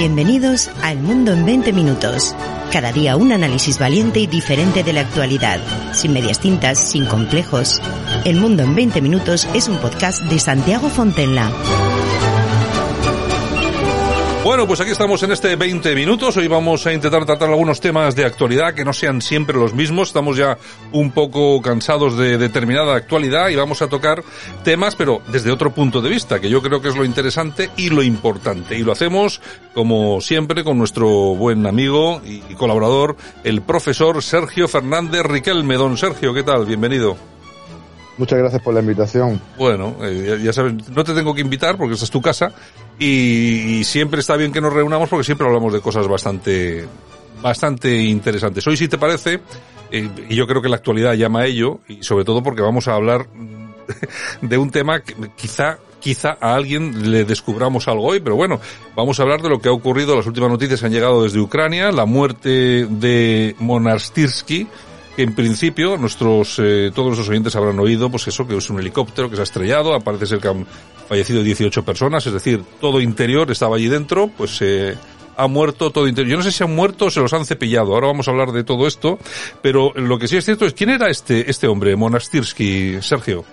Bienvenidos a El Mundo en 20 Minutos. Cada día un análisis valiente y diferente de la actualidad, sin medias tintas, sin complejos. El Mundo en 20 Minutos es un podcast de Santiago Fontenla. Bueno, pues aquí estamos en este 20 minutos. Hoy vamos a intentar tratar algunos temas de actualidad que no sean siempre los mismos. Estamos ya un poco cansados de determinada actualidad y vamos a tocar temas, pero desde otro punto de vista, que yo creo que es lo interesante y lo importante. Y lo hacemos, como siempre, con nuestro buen amigo y colaborador, el profesor Sergio Fernández Riquelme. Don Sergio, ¿qué tal? Bienvenido. Muchas gracias por la invitación. Bueno, eh, ya, sabes, no te tengo que invitar porque esta es tu casa y, siempre está bien que nos reunamos porque siempre hablamos de cosas bastante, bastante interesantes. Hoy, si te parece, eh, y yo creo que la actualidad llama a ello, y sobre todo porque vamos a hablar de un tema que quizá quizá a alguien le descubramos algo hoy, pero bueno, vamos a hablar de lo que ha ocurrido, las últimas noticias han llegado desde Ucrania, la muerte de Monastirsky, que en principio nuestros eh, todos los oyentes habrán oído pues eso que es un helicóptero que se ha estrellado parece ser que fallecido 18 personas es decir todo interior estaba allí dentro pues eh, ha muerto todo interior. Yo no sé si han muerto o se los han cepillado ahora vamos a hablar de todo esto pero lo que sí es cierto es quién era este este hombre Monastirsky Sergio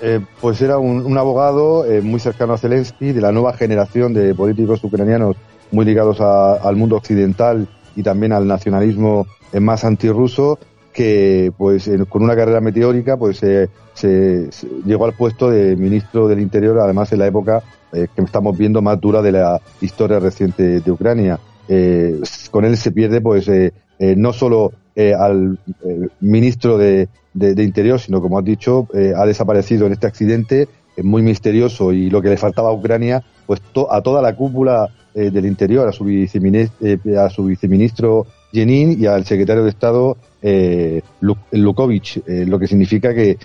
eh, pues era un, abogado eh, muy cercano a Zelensky, de la nueva generación de políticos ucranianos muy ligados al mundo occidental y también al nacionalismo más antirruso que pues con una carrera meteórica pues se, llegó al puesto de ministro del Interior, además en la época eh, que estamos viendo más dura de la historia reciente de Ucrania. Eh, con él se pierde pues eh, no solo al ministro de, de, Interior, sino como has dicho, ha desaparecido en este accidente muy misterioso y lo que le faltaba a Ucrania, pues a toda la cúpula del Interior, a su, viceministro, a su viceministro Jenin y al secretario de Estado eh, Lukovic, eh, lo que significa que,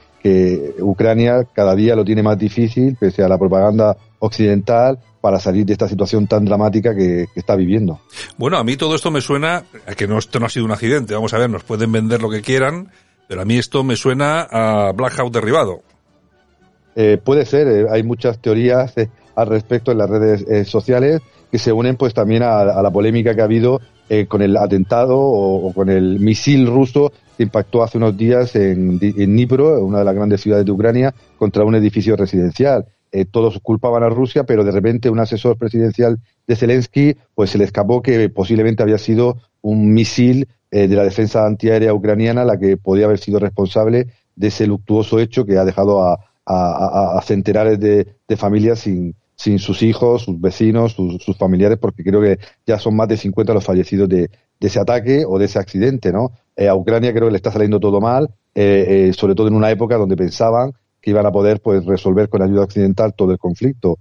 Ucrania cada día lo tiene más difícil, pese a la propaganda occidental, para salir de esta situación tan dramática que, está viviendo. Bueno, a mí todo esto me suena a que no, esto no ha sido un accidente. Vamos a ver, nos pueden vender lo que quieran, pero a mí esto me suena a Blackout derribado. Eh, puede ser, eh, hay muchas teorías al respecto en las redes sociales que se unen pues también a, la polémica que ha habido eh, con el atentado o, con el misil ruso que impactó hace unos días en, en Dnipro, una de las grandes ciudades de Ucrania, contra un edificio residencial. Eh, todos culpaban a Rusia, pero de repente un asesor presidencial de Zelensky pues se le escapó que posiblemente había sido un misil eh, de la defensa antiaérea ucraniana la que podía haber sido responsable de ese luctuoso hecho que ha dejado a, centenares de familias sin, sin sus hijos, sus vecinos, sus, familiares, porque creo que ya son más de 50 los fallecidos de, ese ataque o de ese accidente, ¿no? Eh, a Ucrania creo que le está saliendo todo mal, eh, eh, sobre todo en una época donde pensaban que iban a poder pues resolver con ayuda occidental todo el conflicto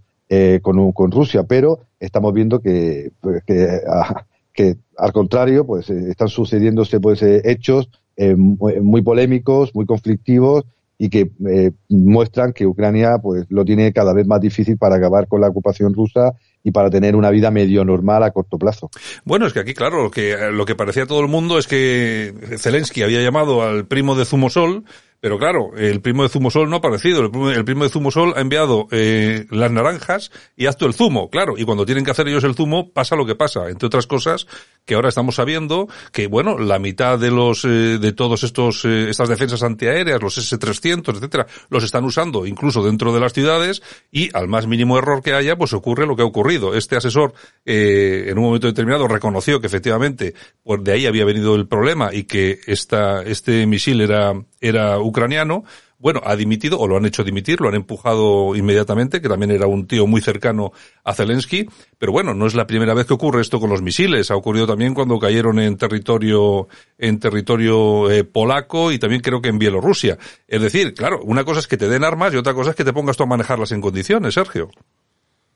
con, Rusia, pero estamos viendo que, pues, que al contrario, pues están sucediéndose pues hechos muy polémicos, muy conflictivos y que eh, muestran que Ucrania pues lo tiene cada vez más difícil para acabar con la ocupación rusa y para tener una vida medio normal a corto plazo. Bueno, es que aquí, claro, lo que, lo que parecía todo el mundo es que Zelensky había llamado al primo de Zumosol pero claro, el primo de Zumosol no ha aparecido. El primo, el primo de Zumosol ha enviado eh, las naranjas y hazte el zumo, claro. Y cuando tienen que hacer ellos el zumo, pasa lo que pasa. Entre otras cosas, que ahora estamos sabiendo que, bueno, la mitad de los, eh, de todos estos, eh, estas defensas antiaéreas, los S-300, etcétera, los están usando incluso dentro de las ciudades y al más mínimo error que haya, pues ocurre lo que ha ocurrido. Este asesor, eh, en un momento determinado reconoció que efectivamente, por de ahí había venido el problema y que esta, este misil era, era ucraniano, bueno, ha dimitido o lo han hecho dimitir, lo han empujado inmediatamente, que también era un tío muy cercano a Zelensky, pero bueno, no es la primera vez que ocurre esto con los misiles, ha ocurrido también cuando cayeron en territorio en territorio eh, polaco y también creo que en Bielorrusia. Es decir, claro, una cosa es que te den armas y otra cosa es que te pongas tú a manejarlas en condiciones, Sergio.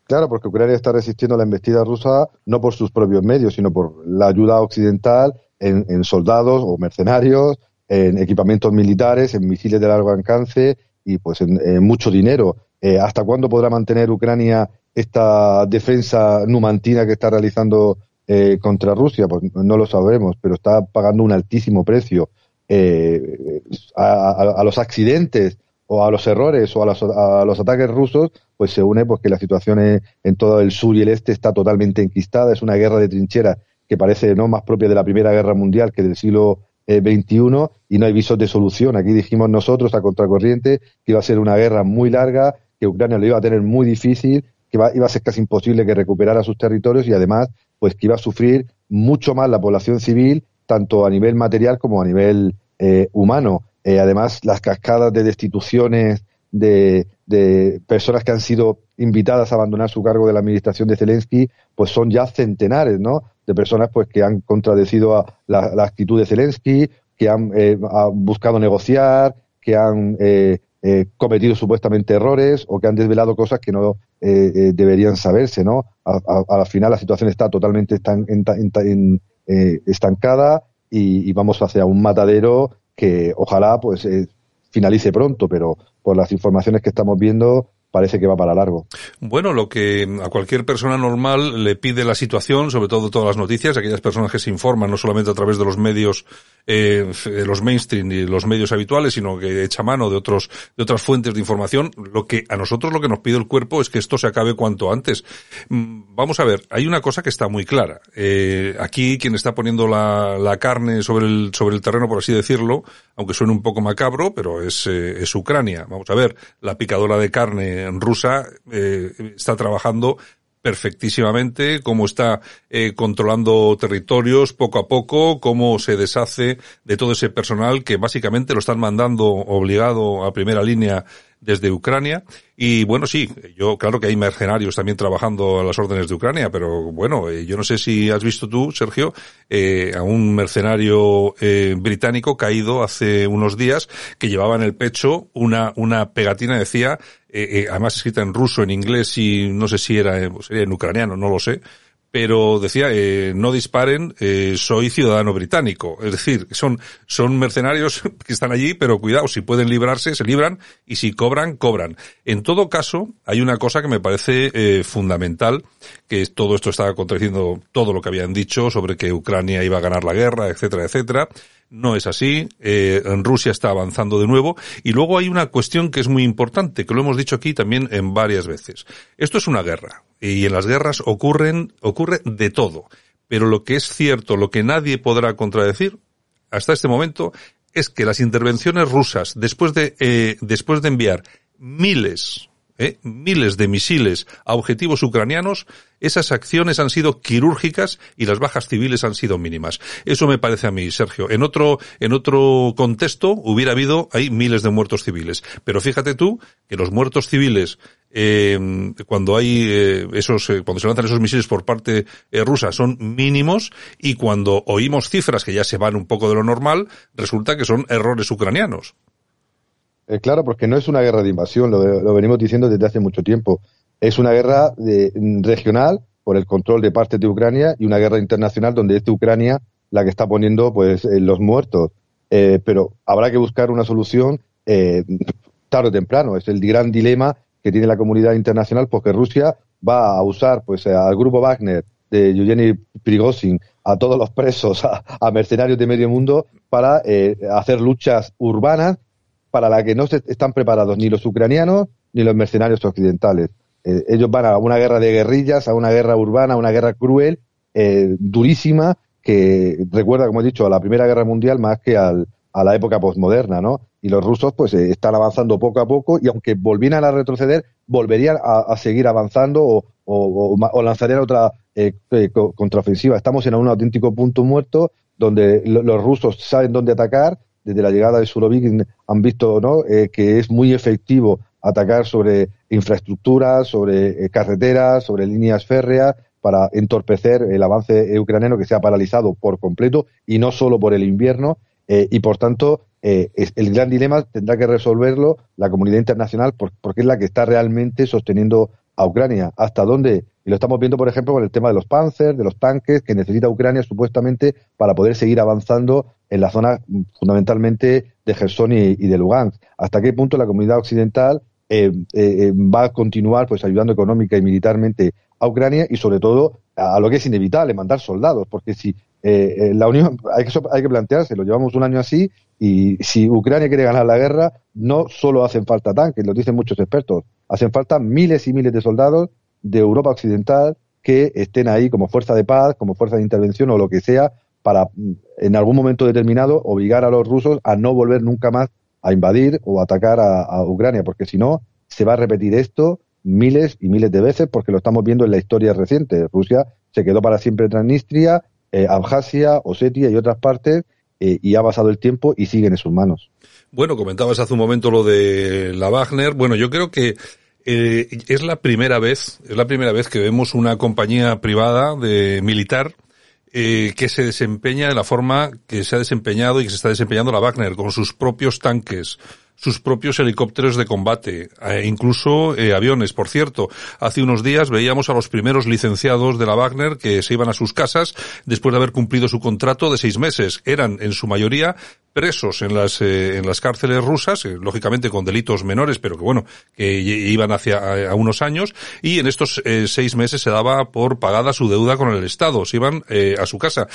Claro, porque Ucrania está resistiendo la embestida rusa no por sus propios medios, sino por la ayuda occidental en soldados o mercenarios, en equipamientos militares, en misiles de largo alcance y pues en, mucho dinero. Eh, ¿Hasta cuándo podrá mantener Ucrania esta defensa numantina que está realizando eh, contra Rusia? Pues no lo sabremos, pero está pagando un altísimo precio. Eh, a, los accidentes o a los errores o a los, a los ataques rusos, pues se une pues que la situación en, todo el sur y el este está totalmente enquistada, es una guerra de trinchera que parece no más propia de la Primera Guerra Mundial que del siglo Eh, y no hay visos de solución. Aquí dijimos nosotros a contracorriente que iba a ser una guerra muy larga, que Ucrania lo iba a tener muy difícil, que iba, a ser casi imposible que recuperara sus territorios y además pues que iba a sufrir mucho más la población civil, tanto a nivel material como a nivel eh, humano. Eh, además, las cascadas de destituciones de, personas que han sido invitadas a abandonar su cargo de la administración de Zelensky, pues son ya centenares, ¿no? De personas pues que han contradecido a la, actitud de Zelensky, que han, eh, buscado negociar, que han eh, cometido supuestamente errores o que han desvelado cosas que no deberían saberse, ¿no? Al final la situación está totalmente estancada y, y, vamos hacia un matadero que ojalá pues eh, finalice pronto, pero por las informaciones que estamos viendo parece que va para largo. Bueno, lo que a cualquier persona normal le pide la situación, sobre todo todas las noticias, aquellas personas que se informan no solamente a través de los medios, eh, los mainstream y los medios habituales, sino que echa mano de otros, de otras fuentes de información, lo que a nosotros lo que nos pide el cuerpo es que esto se acabe cuanto antes. Mm, vamos a ver, hay una cosa que está muy clara. Eh, aquí quien está poniendo la, la carne sobre el, sobre el terreno, por así decirlo, aunque suene un poco macabro, pero es, eh, es Ucrania. Vamos a ver, la picadora de carne rusa eh, está trabajando perfectísimamente, cómo está eh, controlando territorios poco a poco, cómo se deshace de todo ese personal que básicamente lo están mandando obligado a primera línea desde Ucrania. Y bueno, sí, yo claro que hay mercenarios también trabajando a las órdenes de Ucrania, pero bueno, eh, yo no sé si has visto tú, Sergio, eh, a un mercenario eh, británico caído hace unos días que llevaba en el pecho una, una pegatina, decía, eh, además escrita en ruso, en inglés y no sé si era, sería en ucraniano, no lo sé, pero decía, eh, no disparen, eh, soy ciudadano británico. Es decir, son, son mercenarios que están allí, pero cuidado, si pueden librarse, se libran, y si cobran, cobran. En todo caso, hay una cosa que me parece eh, fundamental, que todo esto estaba contradiciendo todo lo que habían dicho sobre que Ucrania iba a ganar la guerra, etcétera, etcétera. No es así. Eh, Rusia está avanzando de nuevo. Y luego hay una cuestión que es muy importante, que lo hemos dicho aquí también en varias veces. Esto es una guerra. Y en las guerras ocurren, ocurre de todo. Pero lo que es cierto, lo que nadie podrá contradecir, hasta este momento, es que las intervenciones rusas, después de, eh, después de enviar miles, ¿eh? miles de misiles a objetivos ucranianos, esas acciones han sido quirúrgicas y las bajas civiles han sido mínimas. Eso me parece a mí, Sergio. En otro, en otro contexto hubiera habido hay miles de muertos civiles. Pero fíjate tú que los muertos civiles eh, cuando hay eh, esos eh, cuando se lanzan esos misiles por parte rusa son mínimos y cuando oímos cifras que ya se van un poco de lo normal resulta que son errores ucranianos. Claro, porque no es una guerra de invasión, lo, venimos diciendo desde hace mucho tiempo. Es una guerra de, regional por el control de parte de Ucrania y una guerra internacional donde es Ucrania la que está poniendo pues eh, los muertos. Eh, pero habrá que buscar una solución tarde o temprano. Es el gran dilema que tiene la comunidad internacional porque Rusia va a usar pues al grupo Wagner de Yevgeny Prigozhin, a todos los presos, a, mercenarios de medio mundo para hacer luchas urbanas para la que no se están preparados ni los ucranianos ni los mercenarios occidentales. Eh, ellos van a una guerra de guerrillas, a una guerra urbana, a una guerra cruel, eh, durísima, que recuerda, como he dicho, a la Primera Guerra Mundial más que al, a la época posmoderna, ¿no? Y los rusos, pues, eh, están avanzando poco a poco y aunque volvieran a retroceder, volverían a, seguir avanzando o, o, lanzarían otra contraofensiva. Estamos en un auténtico punto muerto donde los rusos saben dónde atacar, desde la llegada de Surovikin han visto ¿no? Eh, que es muy efectivo atacar sobre infraestructuras, sobre eh, carreteras, sobre líneas férreas, para entorpecer el avance ucraniano que se ha paralizado por completo y no solo por el invierno. Eh, y por tanto, el gran dilema tendrá que resolverlo la comunidad internacional porque es la que está realmente sosteniendo a Ucrania. ¿Hasta dónde? Y lo estamos viendo, por ejemplo, con el tema de los Panzers, de los tanques que necesita Ucrania supuestamente para poder seguir avanzando en la zona mm, fundamentalmente de Gerson y, de Lugansk. ¿Hasta qué punto la comunidad occidental eh, eh, va a continuar pues ayudando económica y militarmente a Ucrania y sobre todo a, lo que es inevitable, mandar soldados? Porque si eh, la Unión, hay que, hay que plantearse, lo llevamos un año así Y si Ucrania quiere ganar la guerra, no solo hacen falta tanques, lo dicen muchos expertos, hacen falta miles y miles de soldados de Europa Occidental que estén ahí como fuerza de paz, como fuerza de intervención o lo que sea, para en algún momento determinado obligar a los rusos a no volver nunca más a invadir o atacar a, Ucrania, porque si no, se va a repetir esto miles y miles de veces, porque lo estamos viendo en la historia reciente. Rusia se quedó para siempre Transnistria, eh, Abjasia, Osetia y otras partes, eh, y ha pasado el tiempo y siguen en sus manos. Bueno, comentabas hace un momento lo de la Wagner. Bueno, yo creo que eh, es la primera vez, es la primera vez que vemos una compañía privada de militar eh, que se desempeña de la forma que se ha desempeñado y que se está desempeñando la Wagner, con sus propios tanques, sus propios helicópteros de combate, e incluso eh, aviones. Por cierto, hace unos días veíamos a los primeros licenciados de la Wagner que se iban a sus casas después de haber cumplido su contrato de seis meses. Eran, en su mayoría, presos en las eh, en las cárceles rusas, eh, lógicamente con delitos menores, pero que bueno, que iban hacia unos años y en estos eh, seis meses se daba por pagada su deuda con el Estado, se iban a su casa.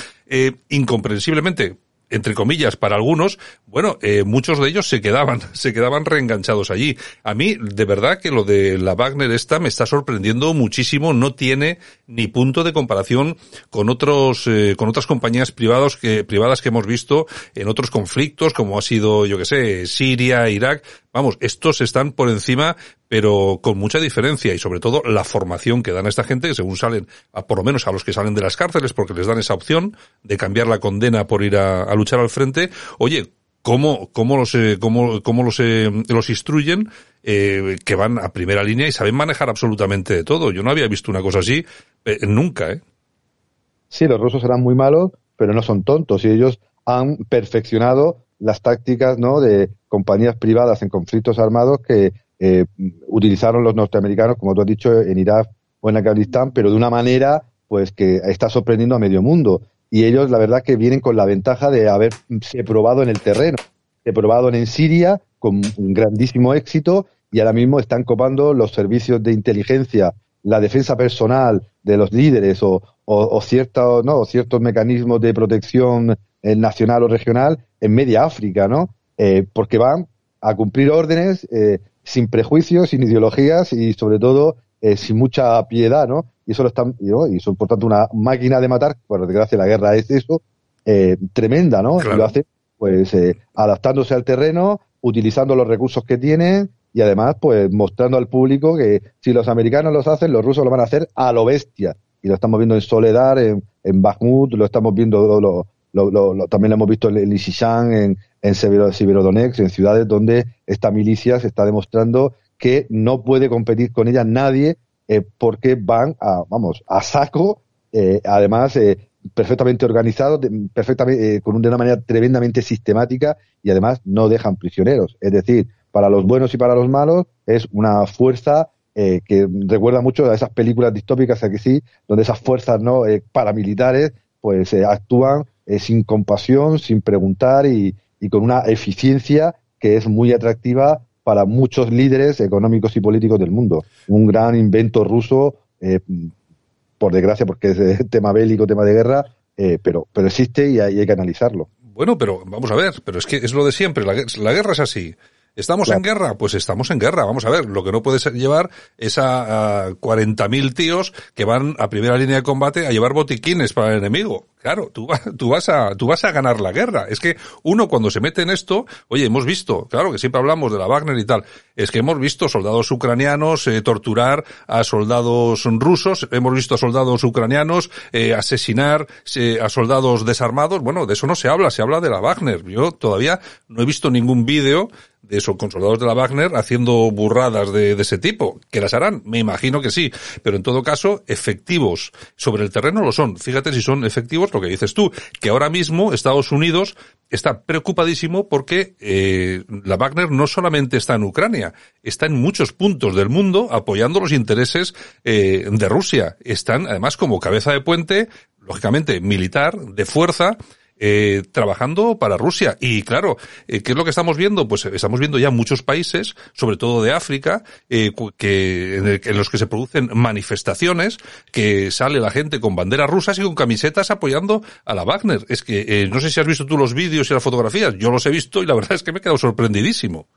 incomprensiblemente, entre comillas, para algunos, bueno, eh, muchos de ellos se quedaban, se quedaban reenganchados allí. A mí, de verdad que lo de la Wagner esta me está sorprendiendo muchísimo, no tiene ni punto de comparación con otros, eh, con otras compañías privadas que, privadas que hemos visto en otros conflictos, como ha sido, yo que sé, Siria, Irak. Vamos, estos están por encima, pero con mucha diferencia y sobre todo la formación que dan a esta gente, que según salen, por lo menos a los que salen de las cárceles, porque les dan esa opción de cambiar la condena por ir a, luchar al frente. Oye, cómo, cómo los, eh, cómo, cómo los, eh, instruyen, eh, que van a primera línea y saben manejar absolutamente de todo. Yo no había visto una cosa así nunca, ¿eh? Sí, los rusos eran muy malos, pero no son tontos y ellos han perfeccionado las tácticas, ¿no? De compañías privadas en conflictos armados que eh, utilizaron los norteamericanos, como tú has dicho, en Irak o en Afganistán, pero de una manera pues que está sorprendiendo a medio mundo. Y ellos, la verdad, que vienen con la ventaja de haberse probado en el terreno. Se probado en Siria con un grandísimo éxito y ahora mismo están copando los servicios de inteligencia, la defensa personal de los líderes o, o, ciertos, ¿no? ciertos mecanismos de protección eh, nacional o regional en media África, ¿no? Eh, porque van a cumplir órdenes eh, sin prejuicios, sin ideologías y sobre todo eh, sin mucha piedad, ¿no? Y eso lo están, y son por tanto una máquina de matar, por desgracia la guerra es eso, eh, tremenda, ¿no? Y lo hace pues eh, adaptándose al terreno, utilizando los recursos que tienen y además pues mostrando al público que si los americanos los hacen, los rusos lo van a hacer a lo bestia. Y lo estamos viendo en Soledad, en, en Bakhmut, lo estamos viendo lo, lo, también lo hemos visto en Lisichan, en, en Severodonetsk, en ciudades donde esta milicia se está demostrando que no puede competir con ella nadie eh, porque van a, vamos, a saco, eh, además eh, perfectamente organizados, perfectamente, con una manera tremendamente sistemática y además no dejan prisioneros. Es decir, para los buenos y para los malos es una fuerza que recuerda mucho a esas películas distópicas aquí sí, donde esas fuerzas no paramilitares pues actúan sin compasión, sin preguntar y, y con una eficiencia que es muy atractiva para muchos líderes económicos y políticos del mundo. Un gran invento ruso, eh, por desgracia, porque es tema bélico, tema de guerra, eh, pero, pero existe y hay, que analizarlo. Bueno, pero vamos a ver, pero es que es lo de siempre, la guerra es así. ¿Estamos en guerra? Pues estamos en guerra. Vamos a ver, lo que no puede ser llevar es a, a 40.000 tíos que van a primera línea de combate a llevar botiquines para el enemigo. Claro, tú, tú, vas a, tú vas a ganar la guerra. Es que uno cuando se mete en esto, oye, hemos visto, claro que siempre hablamos de la Wagner y tal, es que hemos visto soldados ucranianos eh, torturar a soldados rusos, hemos visto a soldados ucranianos eh, asesinar eh, a soldados desarmados. Bueno, de eso no se habla, se habla de la Wagner. Yo todavía no he visto ningún vídeo de esos con soldados de la Wagner haciendo burradas de, de, ese tipo. ¿Que las harán? Me imagino que sí. Pero en todo caso, efectivos sobre el terreno lo son. Fíjate si son efectivos lo que dices tú, que ahora mismo Estados Unidos está preocupadísimo porque eh, la Wagner no solamente está en Ucrania, está en muchos puntos del mundo apoyando los intereses eh, de Rusia. Están además como cabeza de puente, lógicamente militar, de fuerza, eh, trabajando para Rusia. Y claro, eh, ¿qué es lo que estamos viendo? Pues estamos viendo ya muchos países, sobre todo de África, eh, que, en, los que se producen manifestaciones, que sale la gente con banderas rusas y con camisetas apoyando a la Wagner. Es que eh, no sé si has visto tú los vídeos y las fotografías, yo los he visto y la verdad es que me he quedado sorprendidísimo.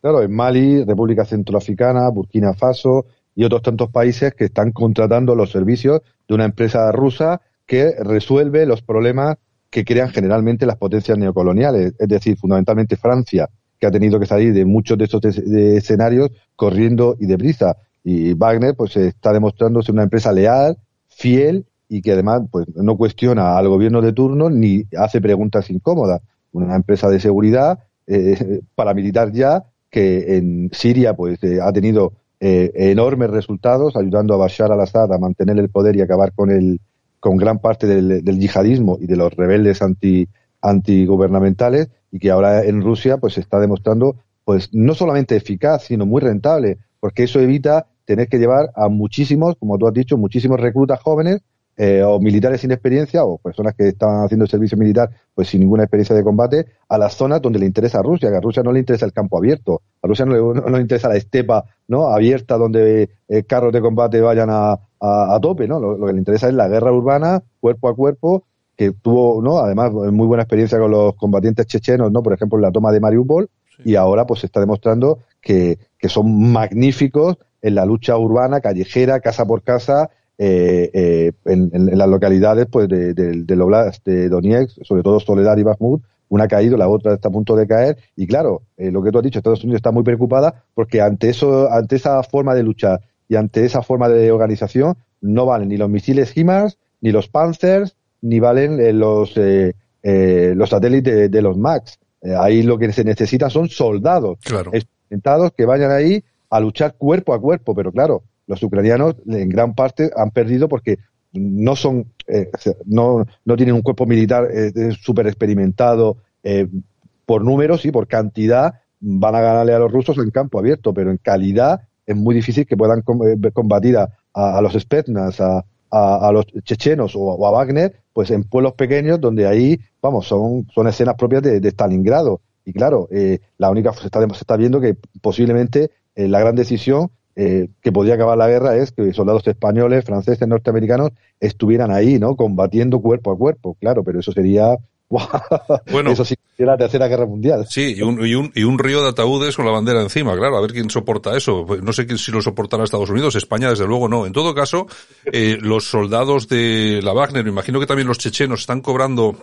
Claro, en Mali, República Centroafricana, Burkina Faso y otros tantos países que están contratando los servicios de una empresa rusa que resuelve los problemas que crean generalmente las potencias neocoloniales, es decir, fundamentalmente Francia, que ha tenido que salir de muchos de estos escenarios corriendo y deprisa. Y Wagner, pues, está demostrándose una empresa leal, fiel y que además, pues, no cuestiona al gobierno de turno ni hace preguntas incómodas. Una empresa de seguridad eh, paramilitar ya que en Siria, pues, eh, ha tenido eh, enormes resultados, ayudando a Bashar al-Assad a mantener el poder y acabar con el con gran parte del, yihadismo y de los rebeldes anti antigubernamentales y que ahora en Rusia pues se está demostrando pues no solamente eficaz sino muy rentable porque eso evita tener que llevar a muchísimos como tú has dicho muchísimos reclutas jóvenes eh, o militares sin experiencia o personas que están haciendo servicio militar pues sin ninguna experiencia de combate a las zonas donde le interesa a Rusia, que a Rusia no le interesa el campo abierto, a Rusia no le, le interesa la estepa no abierta donde eh, carros de combate vayan a, a, tope, ¿no? Lo, que le interesa es la guerra urbana, cuerpo a cuerpo, que tuvo, ¿no? Además, muy buena experiencia con los combatientes chechenos, ¿no? Por ejemplo, en la toma de Mariupol, y ahora pues se está demostrando que, que son magníficos en la lucha urbana, callejera, casa por casa, eh, eh, en, las localidades pues de, de, del Oblast de Donetsk, sobre todo Soledad y Bakhmut, una ha caído, la otra está a punto de caer, y claro, eh, lo que tú has dicho, Estados Unidos está muy preocupada porque ante eso, ante esa forma de luchar y ante esa forma de organización no valen ni los misiles HIMARS, ni los Panzers, ni valen los los satélites de, los MAX. ahí lo que se necesita son soldados claro. experimentados que vayan ahí a luchar cuerpo a cuerpo, pero claro, los ucranianos en gran parte han perdido porque no son, eh, no, no tienen un cuerpo militar eh, súper experimentado eh, por números y por cantidad van a ganarle a los rusos en campo abierto, pero en calidad es muy difícil que puedan combatir a, los Spetsnaz, a, a, los chechenos o, a Wagner, pues en pueblos pequeños donde ahí, vamos, son, son escenas propias de, Stalingrado. Y claro, la única se está, está viendo que posiblemente la gran decisión eh, que podía acabar la guerra es que soldados españoles, franceses, norteamericanos estuvieran ahí, ¿no? Combatiendo cuerpo a cuerpo, claro, pero eso sería bueno, eso sí la tercera guerra mundial. Sí, y un, y, un, y un río de ataúdes con la bandera encima, claro, a ver quién soporta eso. Pues no sé quién, si lo soportará Estados Unidos, España desde luego no. En todo caso, eh, los soldados de la Wagner, me imagino que también los chechenos están cobrando,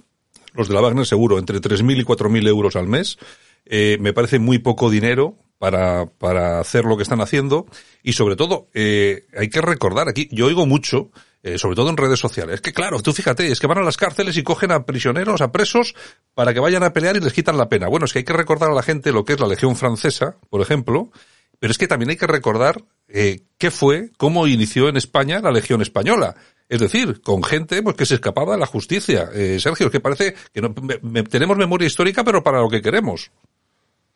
los de la Wagner seguro, entre 3.000 y 4.000 euros al mes. Eh, me parece muy poco dinero para, para hacer lo que están haciendo y sobre todo eh, hay que recordar aquí, yo oigo mucho, eh, sobre todo en redes sociales, es que claro, tú fíjate, es que van a las cárceles y cogen a prisioneros, a presos, para que vayan a pelear y les quitan la pena. Bueno, es que hay que recordar a la gente lo que es la Legión Francesa, por ejemplo, pero es que también hay que recordar eh, qué fue, cómo inició en España la Legión Española. Es decir, con gente pues que se escapaba de la justicia. Eh, Sergio, es que parece que no, tenemos memoria histórica, pero para lo que queremos.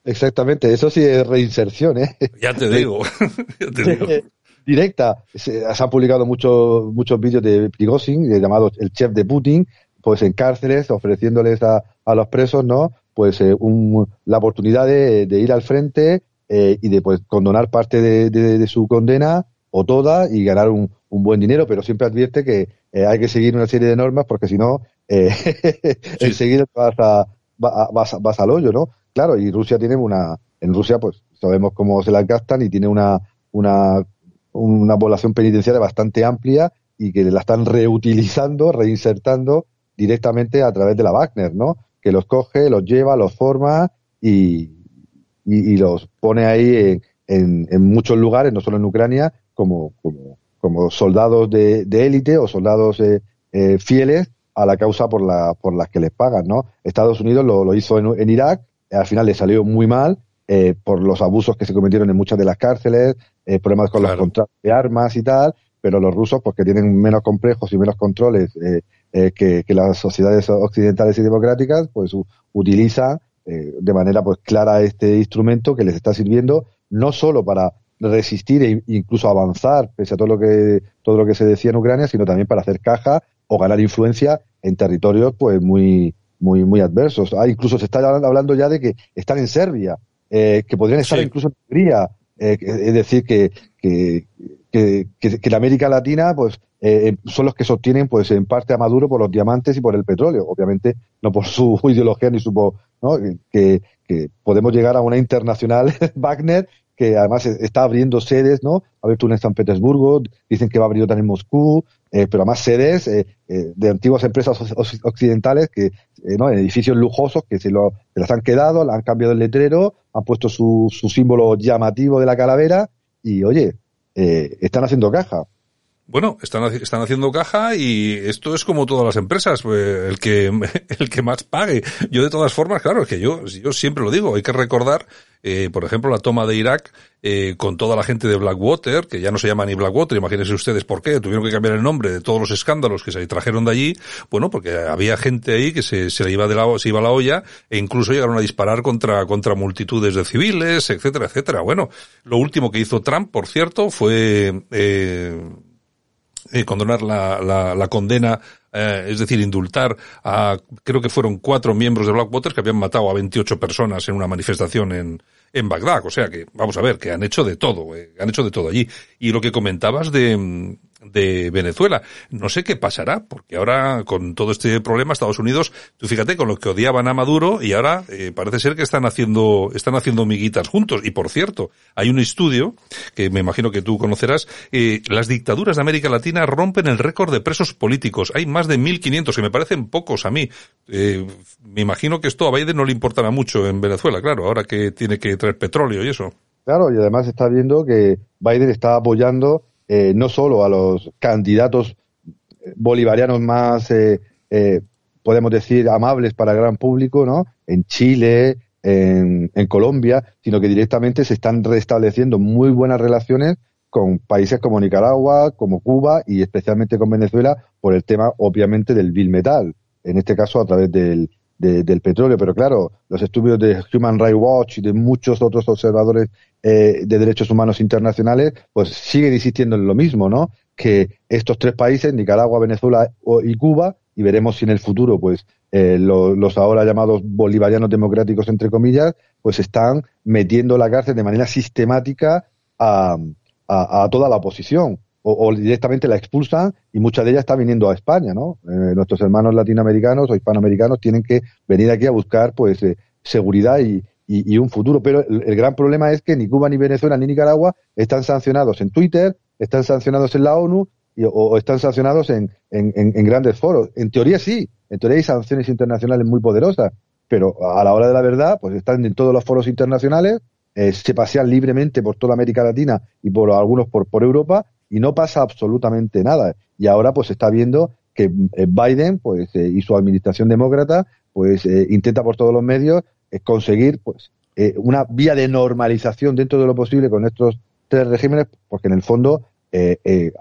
Exactamente, eso sí es reinserción, ¿eh? Ya te digo, Directa. Se, han publicado muchos muchos vídeos de Prigozhin, llamado el chef de Putin, pues en cárceles, ofreciéndoles a, a los presos, ¿no? Pues eh, un, la oportunidad de, ir al frente eh, y de pues condonar parte de, de, su condena o toda y ganar un, un buen dinero, pero siempre advierte que eh, hay que seguir una serie de normas porque si no, eh, enseguida vas, a, vas, vas al hoyo, ¿no? Claro, y Rusia tiene una, en Rusia pues sabemos cómo se las gastan y tiene una, una, una población penitenciaria bastante amplia y que la están reutilizando, reinsertando directamente a través de la Wagner, ¿no? Que los coge, los lleva, los forma y, y, los pone ahí en, en, muchos lugares, no solo en Ucrania, como, como, como soldados de, élite o soldados eh, eh, fieles a la causa por la, por las que les pagan, ¿no? Estados Unidos lo, lo hizo en, en Irak, al final le salió muy mal eh, por los abusos que se cometieron en muchas de las cárceles, eh, problemas con los contratos de armas y tal, pero los rusos, porque pues, tienen menos complejos y menos controles eh, eh que, que, las sociedades occidentales y democráticas, pues utilizan eh, de manera pues clara este instrumento que les está sirviendo no solo para resistir e incluso avanzar pese a todo lo que todo lo que se decía en Ucrania, sino también para hacer caja o ganar influencia en territorios pues muy muy muy adversos. Ah, incluso se está hablando ya de que están en Serbia, eh, que podrían estar incluso en Hungría. Eh, es decir, que, que, que, que, la América Latina pues eh, son los que sostienen pues en parte a Maduro por los diamantes y por el petróleo. Obviamente no por su ideología ni su... ¿no? que, que podemos llegar a una internacional Wagner que además está abriendo sedes, ¿no? Ha abierto una en San Petersburgo, dicen que va a abrir otra en Moscú, eh, pero además sedes eh, eh, de antiguas empresas occidentales que, ¿no? En edificios lujosos que se, lo, se las han quedado, le han cambiado el letrero, han puesto su, su símbolo llamativo de la calavera y, oye, están haciendo caja. Bueno, están, están haciendo caja y esto es como todas las empresas, el que, el que más pague. Yo de todas formas, claro, es que yo, yo siempre lo digo, hay que recordar, eh, por ejemplo, la toma de Irak, eh, con toda la gente de Blackwater, que ya no se llama ni Blackwater, imagínense ustedes por qué, tuvieron que cambiar el nombre de todos los escándalos que se trajeron de allí, bueno, porque había gente ahí que se, se le iba de la, se iba a la olla, e incluso llegaron a disparar contra, contra multitudes de civiles, etcétera, etcétera. Bueno, lo último que hizo Trump, por cierto, fue, eh, eh, condonar la, la, la condena, eh, es decir, indultar a, creo que fueron cuatro miembros de Blackwater que habían matado a 28 personas en una manifestación en, en Bagdad. O sea que, vamos a ver, que han hecho de todo, eh, han hecho de todo allí. Y lo que comentabas de, de Venezuela. No sé qué pasará, porque ahora con todo este problema Estados Unidos, tú fíjate con lo que odiaban a Maduro y ahora eh, parece ser que están haciendo están haciendo miguitas juntos. Y por cierto, hay un estudio que me imagino que tú conocerás. Eh, las dictaduras de América Latina rompen el récord de presos políticos. Hay más de 1.500 que me parecen pocos a mí. Eh, me imagino que esto a Biden no le importará mucho en Venezuela, claro, ahora que tiene que traer petróleo y eso. Claro, y además está viendo que Biden está apoyando eh, no solo a los candidatos bolivarianos más, eh, eh, podemos decir, amables para el gran público, ¿no? En Chile, en, en, Colombia, sino que directamente se están restableciendo muy buenas relaciones con países como Nicaragua, como Cuba y especialmente con Venezuela por el tema, obviamente, del bill metal, en este caso a través del, del petróleo. Pero claro, los estudios de Human Rights Watch y de muchos otros observadores eh, de derechos humanos internacionales, pues siguen insistiendo en lo mismo, ¿no? Que estos tres países, Nicaragua, Venezuela y Cuba, y veremos si en el futuro, pues, eh, los ahora llamados bolivarianos democráticos, entre comillas, pues están metiendo la cárcel de manera sistemática a, a toda la oposición o, directamente la expulsan y muchas de ellas están viniendo a España, ¿no? Eh, nuestros hermanos latinoamericanos o hispanoamericanos tienen que venir aquí a buscar, pues, eh, seguridad y, y, un futuro. Pero el, gran problema es que ni Cuba, ni Venezuela, ni Nicaragua están sancionados en Twitter, están sancionados en la ONU y, o, están sancionados en, en, grandes foros. En teoría sí, en teoría hay sanciones internacionales muy poderosas, pero a la hora de la verdad, pues están en todos los foros internacionales, eh, se pasean libremente por toda América Latina y por algunos por, por Europa y no pasa absolutamente nada. Y ahora pues se está viendo que eh, Biden pues eh, y su administración demócrata pues eh, intenta por todos los medios conseguir pues una vía de normalización dentro de lo posible con estos tres regímenes porque en el fondo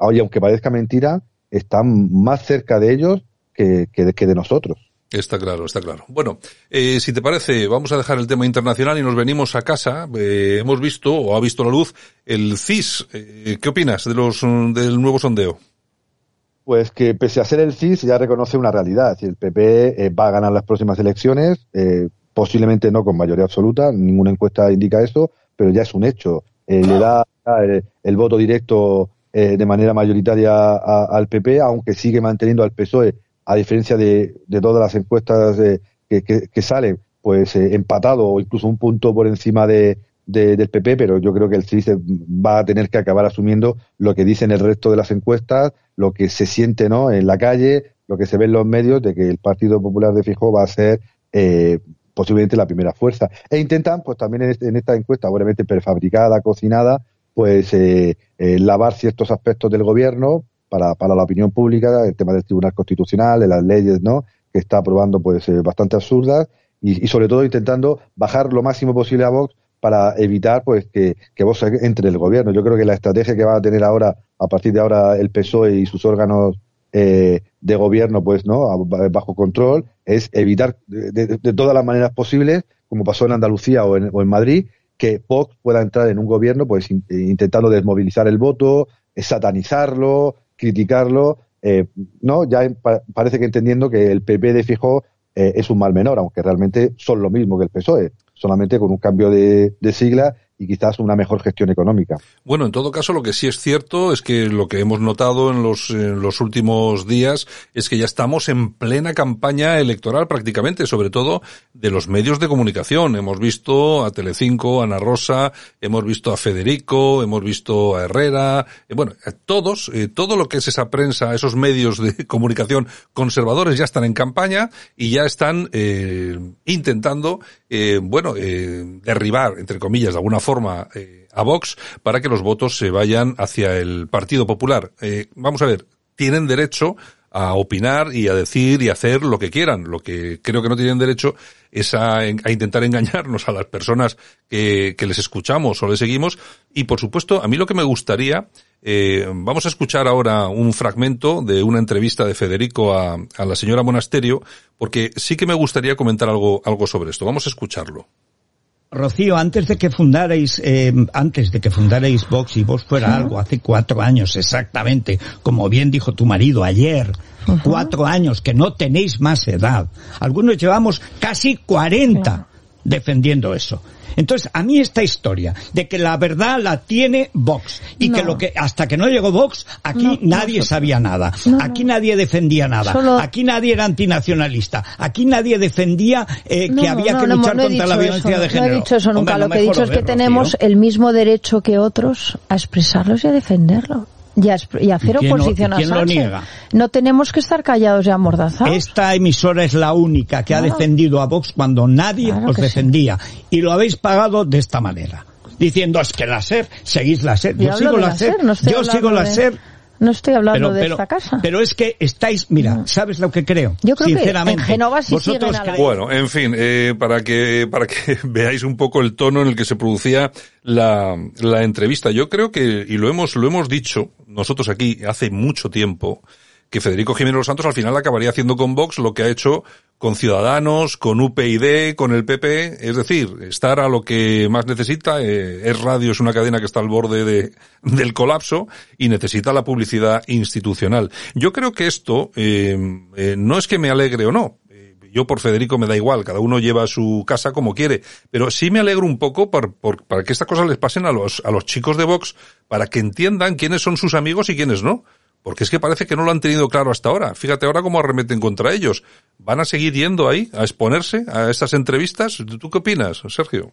aunque parezca mentira están más cerca de ellos que, que, que de nosotros. Está claro, está claro. Bueno, eh, si te parece, vamos a dejar el tema internacional y nos venimos a casa. Eh, hemos visto, o ha visto la luz, el CIS. Eh, ¿Qué opinas de los, del nuevo sondeo? Pues que pese a ser el CIS ya reconoce una realidad. El PP eh, va a ganar las próximas elecciones, eh, posiblemente no con mayoría absoluta, ninguna encuesta indica eso, pero ya es un hecho. Eh, le da el, el, voto directo de manera mayoritaria a, al PP, aunque sigue manteniendo al PSOE a diferencia de, de todas las encuestas que, que, salen, pues eh, empatado o incluso un punto por encima de, del PP, pero yo creo que el CIS va a tener que acabar asumiendo lo que dicen el resto de las encuestas, lo que se siente ¿no? en la calle, lo que se ve en los medios de que el Partido Popular de Fijo va a ser eh, posiblemente la primera fuerza. E intentan, pues también en, este, en esta encuesta, obviamente prefabricada, cocinada, pues eh, eh, lavar ciertos aspectos del gobierno, para, para la opinión pública, el tema del Tribunal Constitucional, de las leyes, ¿no? Que está aprobando, pues, eh, bastante absurdas y, sobre todo intentando bajar lo máximo posible a Vox para evitar, pues, que, que Vox entre en el gobierno. Yo creo que la estrategia que va a tener ahora, a partir de ahora, el PSOE y sus órganos eh, de gobierno, pues, ¿no? Bajo control, es evitar de, todas las maneras posibles, como pasó en Andalucía o en, o en Madrid, que Vox pueda entrar en un gobierno, pues, in, intentando desmovilizar el voto, satanizarlo, criticarlo eh, no, ya parece que entendiendo que el PP de Fijo eh, es un mal menor, aunque realmente son lo mismo que el PSOE, solamente con un cambio de sigla y quizás una mejor gestión económica. Bueno, en todo caso, lo que sí es cierto es que lo que hemos notado en los, en los últimos días es que ya estamos en plena campaña electoral prácticamente, sobre todo de los medios de comunicación. Hemos visto a Telecinco, a Ana Rosa, hemos visto a Federico, hemos visto a Herrera, eh, bueno, todos, eh, todo lo que es esa prensa, esos medios de comunicación conservadores ya están en campaña y ya están eh, intentando, bueno, derribar, entre comillas, de alguna forma, forma eh, a Vox para que los votos se vayan hacia el Partido Popular. Eh, vamos a ver, tienen derecho a opinar y a decir y hacer lo que quieran. Lo que creo que no tienen derecho es a, intentar engañarnos a las personas que, les escuchamos o les seguimos. Y por supuesto, a mí lo que me gustaría, eh, vamos a escuchar ahora un fragmento de una entrevista de Federico a, a la señora Monasterio, porque sí que me gustaría comentar algo, algo sobre esto. Vamos a escucharlo. Rocío, antes de que fundarais, eh, antes de que fundarais Vox y vos fuera algo, hace cuatro años exactamente, como bien dijo tu marido ayer, cuatro años que no tenéis más edad. Algunos llevamos casi cuarenta defendiendo eso. Entonces, a mí esta historia de que la verdad la tiene Vox y que lo que hasta que no llegó Vox, aquí nadie sabía nada, aquí nadie defendía nada, aquí nadie era antinacionalista, aquí nadie defendía eh, que había que luchar contra la violencia de género. No he dicho eso nunca, lo que he dicho es que tenemos el mismo derecho que otros a expresarlos y a defenderlo y, hacer oposición a Sánchez. No tenemos que estar callados y amordazados. Esta emisora es la única que ha defendido a Vox cuando nadie os defendía. Y lo habéis pagado de esta manera. Diciendo, es que la SER, seguís la SER. Yo sigo la SER, yo sigo la SER no estoy hablando de esta casa. Pero es que estáis, mira, ¿sabes lo que creo? Yo creo Sinceramente, que en Genova sí siguen a la Bueno, en fin, eh, para que para que veáis un poco el tono en el que se producía la, la entrevista. Yo creo que y lo hemos lo hemos dicho nosotros aquí hace mucho tiempo que Federico Jiménez Los Santos al final acabaría haciendo con Vox lo que ha hecho con Ciudadanos, con UPyD, con el PP, es decir, estar a lo que más necesita. Eh, es Radio, es una cadena que está al borde de, del colapso y necesita la publicidad institucional. Yo creo que esto eh, eh, no es que me alegre o no. Yo por Federico me da igual, cada uno lleva su casa como quiere, pero sí me alegro un poco por, para que estas cosas les pasen a los, a los chicos de Vox, para que entiendan quiénes son sus amigos y quiénes no. Porque es que parece que no lo han tenido claro hasta ahora. Fíjate ahora cómo arremeten contra ellos. ¿Van a seguir yendo ahí a exponerse a estas entrevistas? ¿Tú qué opinas, Sergio?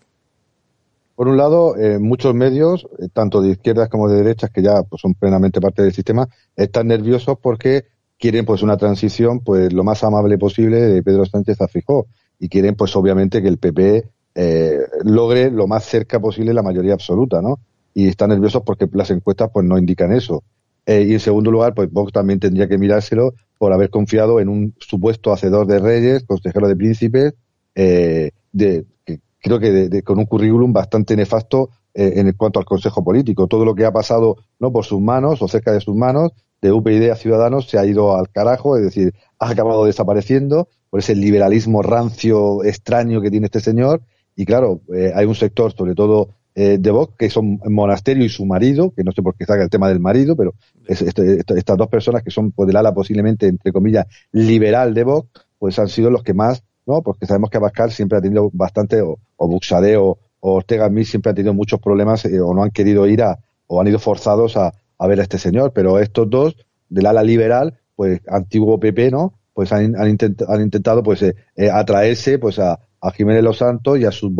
Por un lado, eh, muchos medios, eh, tanto de izquierdas como de derechas, que ya pues, son plenamente parte del sistema, están nerviosos porque quieren pues una transición pues lo más amable posible de Pedro Sánchez a Fijó y quieren pues obviamente que el PP eh, logre lo más cerca posible la mayoría absoluta, ¿no? Y están nerviosos porque las encuestas pues no indican eso. Eh, y en segundo lugar, pues Vox también tendría que mirárselo por haber confiado en un supuesto hacedor de reyes, consejero de príncipes, eh, de, que creo que con un currículum bastante nefasto eh, en cuanto al Consejo Político. Todo lo que ha pasado no por sus manos o cerca de sus manos, de UPyD a Ciudadanos, se ha ido al carajo, es decir, ha acabado desapareciendo por ese liberalismo rancio, extraño que tiene este señor. Y claro, hay un sector, sobre todo eh, de Vox, que son Monasterio y su marido, que no sé por qué saca el tema del marido, pero este, estas dos personas que son pues, del ala posiblemente, entre comillas, liberal de Vox, pues han sido los que más, ¿no? Porque sabemos que Abascal siempre ha tenido bastante, o, o Buxade o, Ortega Mil siempre ha tenido muchos problemas eh, o no han querido ir a, o han ido forzados a, a ver a este señor, pero estos dos, del ala liberal, pues antiguo PP, ¿no? Pues han, han, han intentado pues eh, atraerse pues a, a Jiménez Los Santos y a sus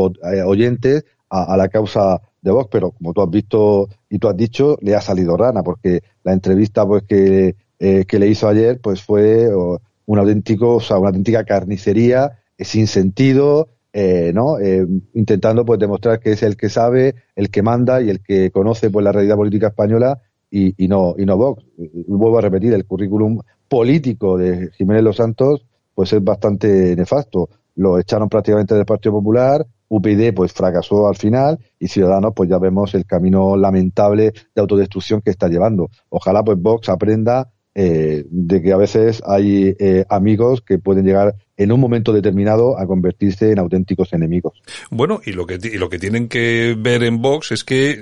oyentes a, la causa de Vox, pero como tú has visto y tú has dicho, le ha salido rana, porque la entrevista pues que, eh, que le hizo ayer pues fue un auténtico, o sea, una auténtica carnicería, eh, sin sentido, eh, ¿no? intentando pues demostrar que es el que sabe, el que manda y el que conoce pues la realidad política española y, y no y no Vox. Vuelvo a repetir, el currículum político de Jiménez Los Santos pues es bastante nefasto. Lo echaron prácticamente del Partido Popular, UPyD pues fracasó al final y Ciudadanos pues ya vemos el camino lamentable de autodestrucción que está llevando. Ojalá pues Vox aprenda eh, de que a veces hay eh, amigos que pueden llegar en un momento determinado a convertirse en auténticos enemigos. Bueno, y lo que, y lo que tienen que ver en Vox es que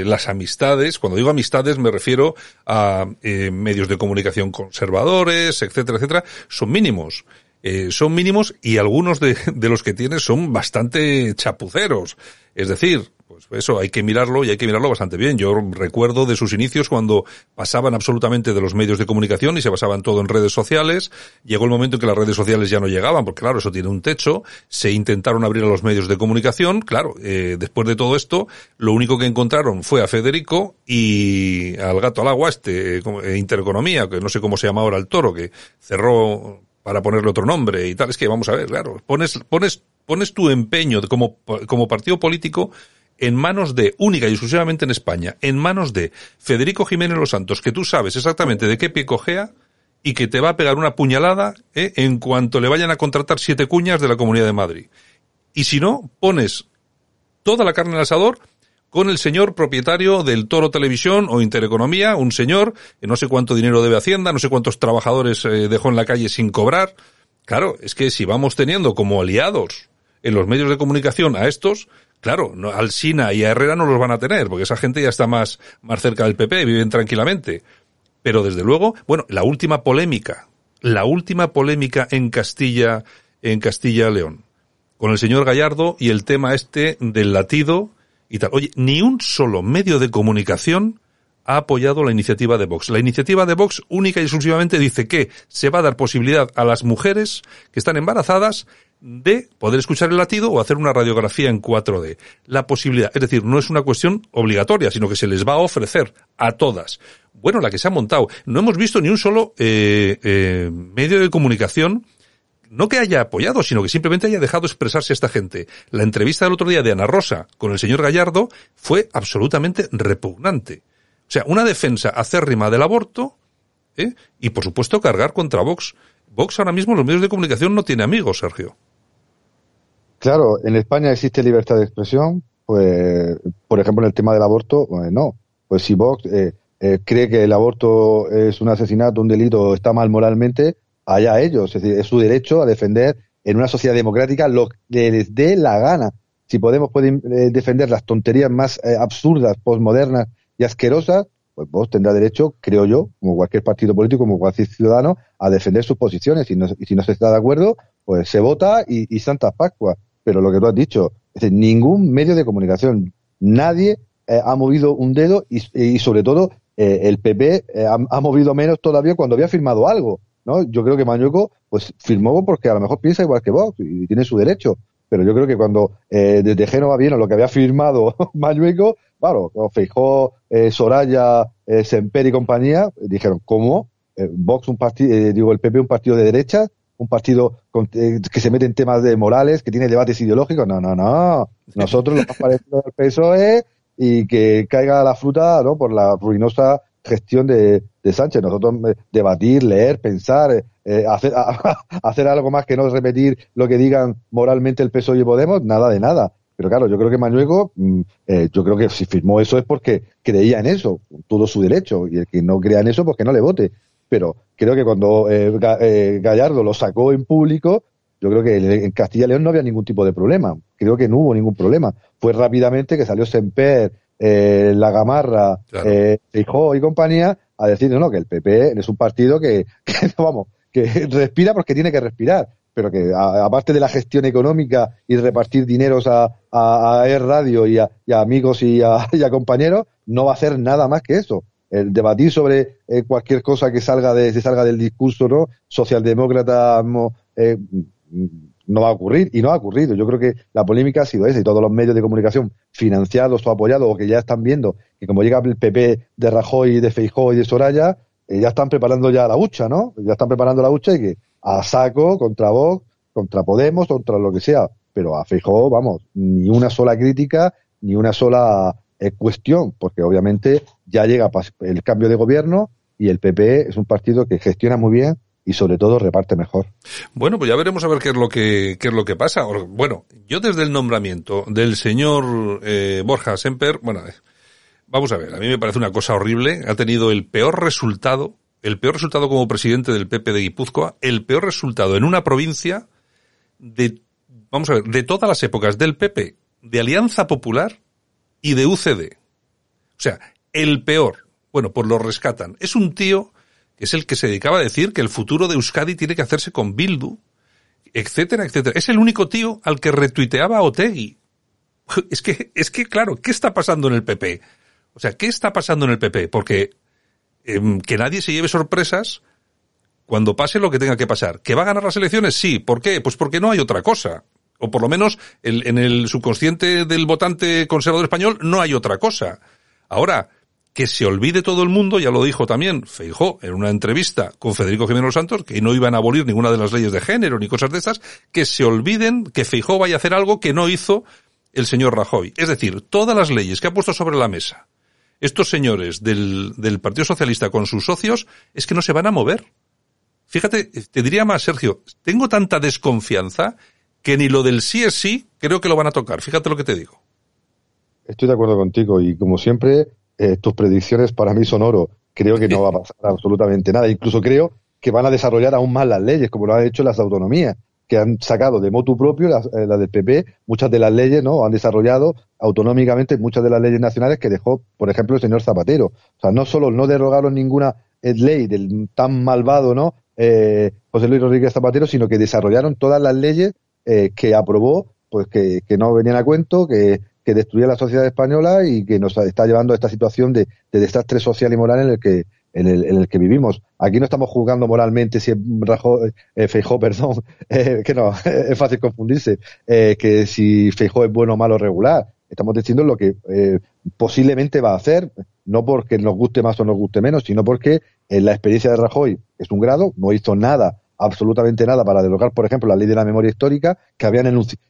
eh, las amistades, cuando digo amistades me refiero a eh, medios de comunicación conservadores, etcétera, etcétera, son mínimos. Eh, son mínimos y algunos de, de los que tienes son bastante chapuceros. Es decir, pues eso hay que mirarlo y hay que mirarlo bastante bien. Yo recuerdo de sus inicios cuando pasaban absolutamente de los medios de comunicación y se basaban todo en redes sociales. Llegó el momento en que las redes sociales ya no llegaban, porque claro, eso tiene un techo. Se intentaron abrir a los medios de comunicación. Claro, eh, después de todo esto, lo único que encontraron fue a Federico y al gato al agua, este, eh, Intereconomía, que no sé cómo se llama ahora el toro, que cerró para ponerle otro nombre y tal. Es que vamos a ver, claro, pones, pones, pones tu empeño como, como partido político en manos de, única y exclusivamente en España, en manos de Federico Jiménez Los Santos, que tú sabes exactamente de qué pie cojea y que te va a pegar una puñalada ¿eh? en cuanto le vayan a contratar siete cuñas de la Comunidad de Madrid. Y si no, pones toda la carne al asador con el señor propietario del Toro Televisión o Intereconomía, un señor que no sé cuánto dinero debe Hacienda, no sé cuántos trabajadores eh, dejó en la calle sin cobrar. Claro, es que si vamos teniendo como aliados en los medios de comunicación a estos, Claro, no, al Sina y a Herrera no los van a tener, porque esa gente ya está más, más cerca del PP, viven tranquilamente. Pero desde luego, bueno, la última polémica, la última polémica en Castilla, en Castilla León, con el señor Gallardo y el tema este del latido y tal. Oye, ni un solo medio de comunicación ha apoyado la iniciativa de Vox. La iniciativa de Vox única y exclusivamente dice que se va a dar posibilidad a las mujeres que están embarazadas de poder escuchar el latido o hacer una radiografía en 4D. La posibilidad, es decir, no es una cuestión obligatoria, sino que se les va a ofrecer a todas. Bueno, la que se ha montado. No hemos visto ni un solo eh, eh, medio de comunicación no que haya apoyado, sino que simplemente haya dejado expresarse a esta gente. La entrevista del otro día de Ana Rosa con el señor Gallardo fue absolutamente repugnante. O sea, una defensa acérrima del aborto ¿eh? y, por supuesto, cargar contra Vox. Vox ahora mismo en los medios de comunicación no tiene amigos, Sergio. Claro, en España existe libertad de expresión, pues, por ejemplo, en el tema del aborto, pues no. Pues si Vox eh, eh, cree que el aborto es un asesinato, un delito, está mal moralmente, allá ellos. Es decir, es su derecho a defender en una sociedad democrática lo que les dé la gana. Si Podemos puede eh, defender las tonterías más absurdas, posmodernas y asquerosas, pues vos tendrá derecho, creo yo, como cualquier partido político, como cualquier ciudadano, a defender sus posiciones. Y, no, y si no se está de acuerdo, pues se vota y, y Santa Pascua. Pero lo que tú has dicho, es decir, ningún medio de comunicación, nadie eh, ha movido un dedo y, sobre todo eh, el PP eh, ha, movido menos todavía cuando había firmado algo. ¿No? Yo creo que Mañueco pues firmó porque a lo mejor piensa igual que vos y tiene su derecho. Pero yo creo que cuando eh, desde Génova vino lo que había firmado Mañueco, claro, Feijó, eh, Soraya, eh, Semper y compañía, dijeron, ¿cómo? Eh, Vox un partido, eh, digo, el PP un partido de derecha, un partido con, que se mete en temas de morales, que tiene debates ideológicos. No, no, no. Nosotros lo más parecido al PSOE y que caiga la fruta, ¿no? Por la ruinosa gestión de, de Sánchez. Nosotros eh, debatir, leer, pensar, eh, hacer, a, hacer algo más que no repetir lo que digan moralmente el PSOE y Podemos, nada de nada. Pero claro, yo creo que Mañueco, mm, eh, yo creo que si firmó eso es porque creía en eso, todo su derecho, y el que no crea en eso, pues que no le vote. Pero creo que cuando eh, eh, Gallardo lo sacó en público, yo creo que en Castilla y León no había ningún tipo de problema. Creo que no hubo ningún problema. Fue rápidamente que salió Semper, eh, La Gamarra, claro. eh, y compañía a decir, no, que el PP es un partido que, vamos, que respira porque tiene que respirar pero que aparte de la gestión económica y repartir dineros a, a, a Radio y a, y amigos y a, y a, compañeros, no va a hacer nada más que eso. El debatir sobre eh, cualquier cosa que salga de, se salga del discurso no socialdemócrata no va a ocurrir y no ha ocurrido. Yo creo que la polémica ha sido esa y todos los medios de comunicación financiados o apoyados o que ya están viendo que como llega el PP de Rajoy, de Feijó y de Soraya, eh, ya están preparando ya la hucha, ¿no? Ya están preparando la hucha y que a saco contra Vox, contra Podemos, contra lo que sea. Pero a Feijóo, vamos, ni una sola crítica, ni una sola eh, cuestión, porque obviamente ya llega el cambio de gobierno y el PP es un partido que gestiona muy bien y sobre todo reparte mejor. Bueno, pues ya veremos a ver qué es lo que qué es lo que pasa. Bueno, yo desde el nombramiento del señor eh, Borja Semper, bueno, vamos a ver, a mí me parece una cosa horrible. Ha tenido el peor resultado el peor resultado como presidente del PP de Guipúzcoa, el peor resultado en una provincia de, vamos a ver, de todas las épocas del PP, de Alianza Popular y de UCD. O sea, el peor. Bueno, pues lo rescatan. Es un tío es el que se dedicaba a decir que el futuro de Euskadi tiene que hacerse con Bildu, etcétera, etcétera. Es el único tío al que retuiteaba Otegui. Es que, es que, claro, ¿qué está pasando en el PP? O sea, ¿qué está pasando en el PP? Porque em, que nadie se lleve sorpresas cuando pase lo que tenga que pasar. ¿Que va a ganar las elecciones? Sí. ¿Por qué? Pues porque no hay otra cosa. O por lo menos en el subconsciente del votante conservador español no hay otra cosa. Ahora, que se olvide todo el mundo, ya lo dijo también Feijó en una entrevista con Federico Jiménez Santos, que no iban a abolir ninguna de las leyes de género ni cosas de esas, que se olviden que Feijó vaya a hacer algo que no hizo el señor Rajoy. Es decir, todas las leyes que ha puesto sobre la mesa estos señores del, del Partido Socialista con sus socios es que no se van a mover. Fíjate, te diría más, Sergio, tengo tanta desconfianza que ni lo del sí es sí creo que lo van a tocar. Fíjate lo que te digo. Estoy de acuerdo contigo y como siempre eh, tus predicciones para mí son oro. Creo que no va a pasar absolutamente nada. Incluso creo que van a desarrollar aún más las leyes, como lo han hecho las autonomías, que han sacado de motu propio las, eh, del PP, muchas de las leyes, ¿no? Han desarrollado autonómicamente muchas de las leyes nacionales que dejó, por ejemplo, el señor Zapatero. O sea, no solo no derogaron ninguna eh, ley del tan malvado, ¿no? José Luis Rodríguez Zapatero, sino que desarrollaron todas las leyes que aprobó, pues que, que no venían a cuento, que que destruye la sociedad española y que nos está llevando a esta situación de, desastre social y moral en el que en el, en el, que vivimos. Aquí no estamos juzgando moralmente si Rajo, eh, Feijó, perdón, eh, que no, es fácil confundirse, eh, que si Feijó es bueno, malo, regular. Estamos diciendo lo que eh, posiblemente va a hacer, no porque nos guste más o nos guste menos, sino porque en la experiencia de Rajoy es un grado, no hizo nada absolutamente nada para derogar, por ejemplo, la ley de la memoria histórica que habían,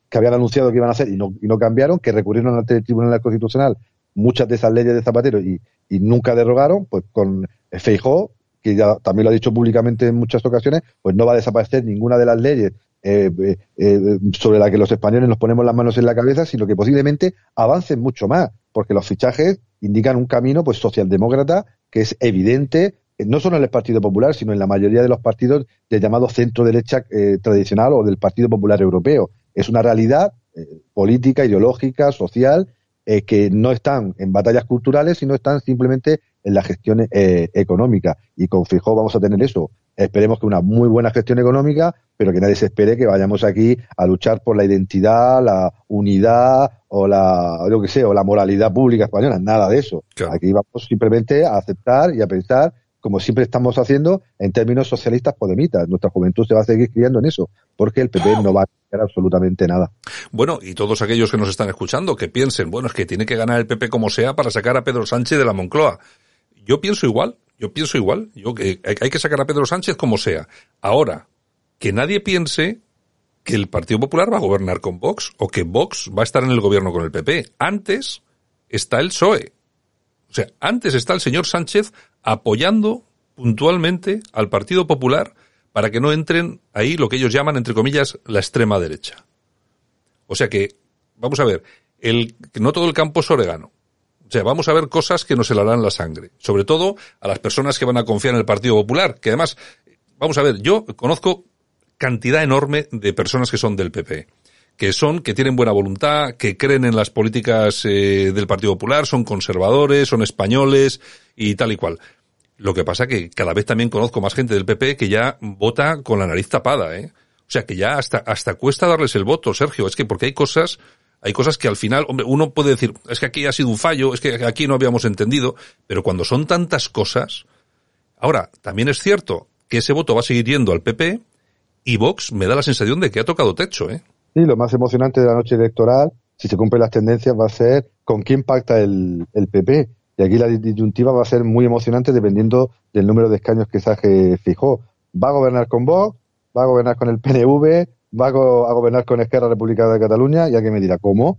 que habían anunciado que iban a hacer y no, y no cambiaron, que recurrieron ante el Tribunal Constitucional muchas de esas leyes de Zapatero y, nunca derogaron, pues con Feijó, que ya también lo ha dicho públicamente en muchas ocasiones, pues no va a desaparecer ninguna de las leyes eh, eh, eh sobre las que los españoles nos ponemos las manos en la cabeza, sino que posiblemente avancen mucho más, porque los fichajes indican un camino pues socialdemócrata que es evidente no solo en el Partido Popular, sino en la mayoría de los partidos del llamado centro derecha eh, tradicional o del Partido Popular Europeo. Es una realidad eh, política, ideológica, social, eh, que no están en batallas culturales, sino están simplemente en la gestión económica. Y con Fijó vamos a tener eso. Esperemos que una muy buena gestión económica, pero que nadie se espere que vayamos aquí a luchar por la identidad, la unidad o la, yo que sé, o la moralidad pública española. Nada de eso. Aquí vamos simplemente a aceptar y a pensar como siempre estamos haciendo en términos socialistas podemitas. Nuestra juventud se va a seguir criando en eso, porque el PP no va a cambiar absolutamente nada. Bueno, y todos aquellos que nos están escuchando, que piensen, bueno, es que tiene que ganar el PP como sea para sacar a Pedro Sánchez de la Moncloa. Yo pienso igual, yo pienso igual, yo que hay que sacar a Pedro Sánchez como sea. Ahora, que nadie piense que el Partido Popular va a gobernar con Vox o que Vox va a estar en el gobierno con el PP. Antes está el PSOE. O sea, antes está el señor Sánchez apoyando puntualmente al Partido Popular para que no entren ahí lo que ellos llaman, entre comillas, la extrema derecha. O sea que, vamos a ver, el, no todo el campo es orégano. O sea, vamos a ver cosas que nos helarán la sangre. Sobre todo a las personas que van a confiar en el Partido Popular, que además, vamos a ver, yo conozco cantidad enorme de personas que son del PP que son, que tienen buena voluntad, que creen en las políticas eh, del Partido Popular, son conservadores, son españoles y tal y cual. Lo que pasa que cada vez también conozco más gente del PP que ya vota con la nariz tapada, ¿eh? O sea que ya hasta, hasta cuesta darles el voto, Sergio. Es que porque hay cosas, hay cosas que al final, hombre, uno puede decir, es que aquí ha sido un fallo, es que aquí no habíamos entendido, pero cuando son tantas cosas, ahora, también es cierto que ese voto va a seguir yendo al PP y Vox me da la sensación de que ha tocado techo, ¿eh? Sí, lo más emocionante de la noche electoral, si se cumplen las tendencias, va a ser con quién pacta el, el PP. Y aquí la disyuntiva va a ser muy emocionante dependiendo del número de escaños que se fijó. ¿Va a gobernar con Vox? ¿Va a gobernar con el PNV? ¿Va a, gobernar con Esquerra Republicana de Cataluña? Y alguien me dirá, ¿cómo?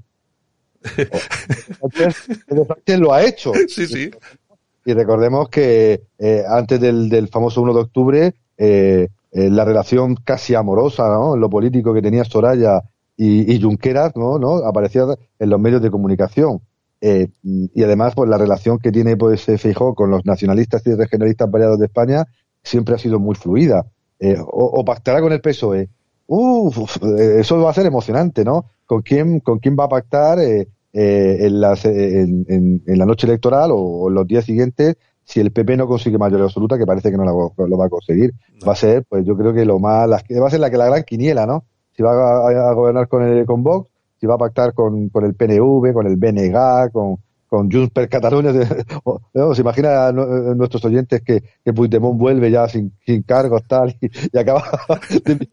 Sánchez lo ha hecho. Sí, sí. Y recordemos que eh, antes del, del, famoso 1 de octubre, eh, eh, la relación casi amorosa ¿no? en lo político que tenía Soraya y, y Junqueras ¿no? ¿no? aparecía en los medios de comunicación. Eh, y además, pues la relación que tiene pues Feijóo con los nacionalistas y regionalistas variados de España siempre ha sido muy fluida. Eh, o, pactará con el PSOE. Uf, eso va a ser emocionante, ¿no? ¿Con quién, con quién va a pactar eh, en, la noche electoral o, en los días siguientes si el PP no consigue mayoría absoluta, que parece que no lo, va a conseguir? Va a ser, pues yo creo que lo más, va a ser la que la gran quiniela, ¿no? Si va a, gobernar con, el, con Vox, si va a pactar con, con el PNV, con el BNG, con, con Junts per Cataluña. Se imagina a, nuestros oyentes que, que Puigdemont vuelve ya sin, sin cargos tal y, acaba de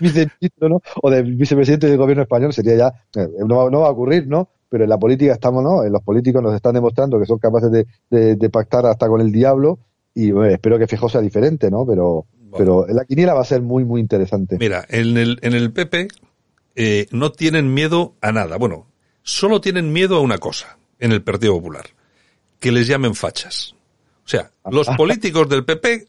viceministro, ¿no? O de vicepresidente del gobierno español. Sería ya, eh, no, no va a ocurrir, ¿no? Pero en la política estamos, ¿no? En los políticos nos están demostrando que son capaces de, de, pactar hasta con el diablo y espero que Fijo sea diferente, ¿no? Pero, pero la quiniela va a ser muy, muy interesante. Mira, en el, en el PP eh, no tienen miedo a nada. Bueno, solo tienen miedo a una cosa en el Partido Popular, que les llamen fachas. O sea, los políticos del PP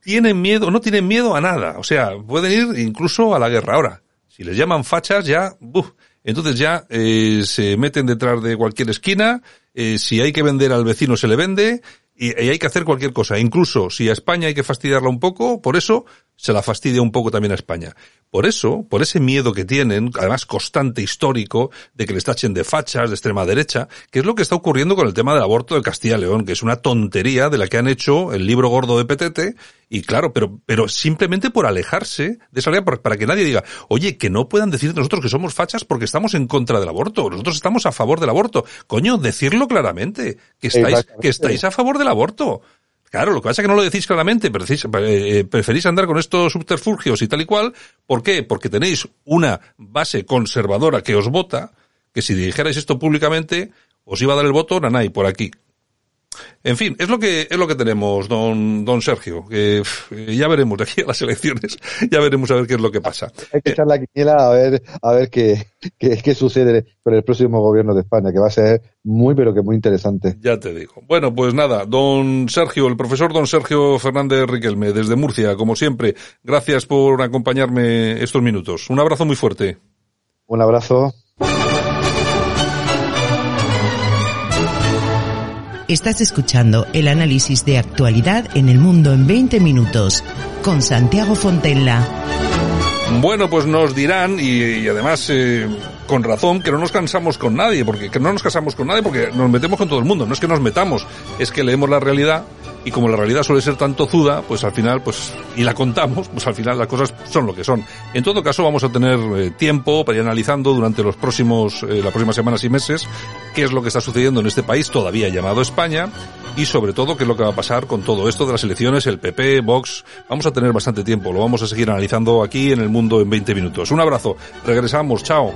tienen miedo, no tienen miedo a nada. O sea, pueden ir incluso a la guerra. Ahora, si les llaman fachas, ya, buf, entonces ya eh, se meten detrás de cualquier esquina. Eh, si hay que vender al vecino, se le vende. Y, y, hay que hacer cualquier cosa. Incluso si a España hay que fastidiarla un poco, por eso se la fastidia un poco también a España. Por eso, por ese miedo que tienen, además constante histórico, de que les tachen de fachas, de extrema derecha, que es lo que está ocurriendo con el tema del aborto de Castilla y León, que es una tontería de la que han hecho el libro gordo de PTT, y claro, pero, pero simplemente por alejarse de esa ley, para que nadie diga, oye, que no puedan decir nosotros que somos fachas porque estamos en contra del aborto, nosotros estamos a favor del aborto. Coño, decirlo claramente, que estáis, que estáis a favor del aborto. Claro, lo que pasa es que no lo decís claramente, pero eh, preferís andar con estos subterfugios y tal y cual. ¿Por qué? Porque tenéis una base conservadora que os vota, que si dijerais esto públicamente, os iba a dar el voto Nanay por aquí. En fin, es lo que es lo que tenemos, don don Sergio. Ya veremos de aquí a las elecciones, ya veremos a ver qué es lo que pasa. Hay que echar la quiniela a ver a ver qué, qué, qué sucede con el próximo gobierno de España, que va a ser muy pero que muy interesante. Ya te digo. Bueno, pues nada, don Sergio, el profesor don Sergio Fernández Riquelme, desde Murcia, como siempre, gracias por acompañarme estos minutos. Un abrazo muy fuerte. Un abrazo. Estás escuchando el análisis de actualidad en el mundo en 20 minutos con Santiago Fontella. Bueno, pues nos dirán, y, además eh, con razón, que no nos cansamos con nadie, porque que no nos casamos con nadie porque nos metemos con todo el mundo. No es que nos metamos, es que leemos la realidad y como la realidad suele ser tan tozuda, pues al final, pues, y la contamos, pues al final las cosas son lo que son. En todo caso, vamos a tener eh, tiempo para ir analizando durante los próximos, eh, las próximas semanas y meses, qué es lo que está sucediendo en este país todavía llamado España, y sobre todo qué es lo que va a pasar con todo esto de las elecciones, el PP, Vox. Vamos a tener bastante tiempo, lo vamos a seguir analizando aquí en el mundo en 20 minutos. Un abrazo, regresamos, chao.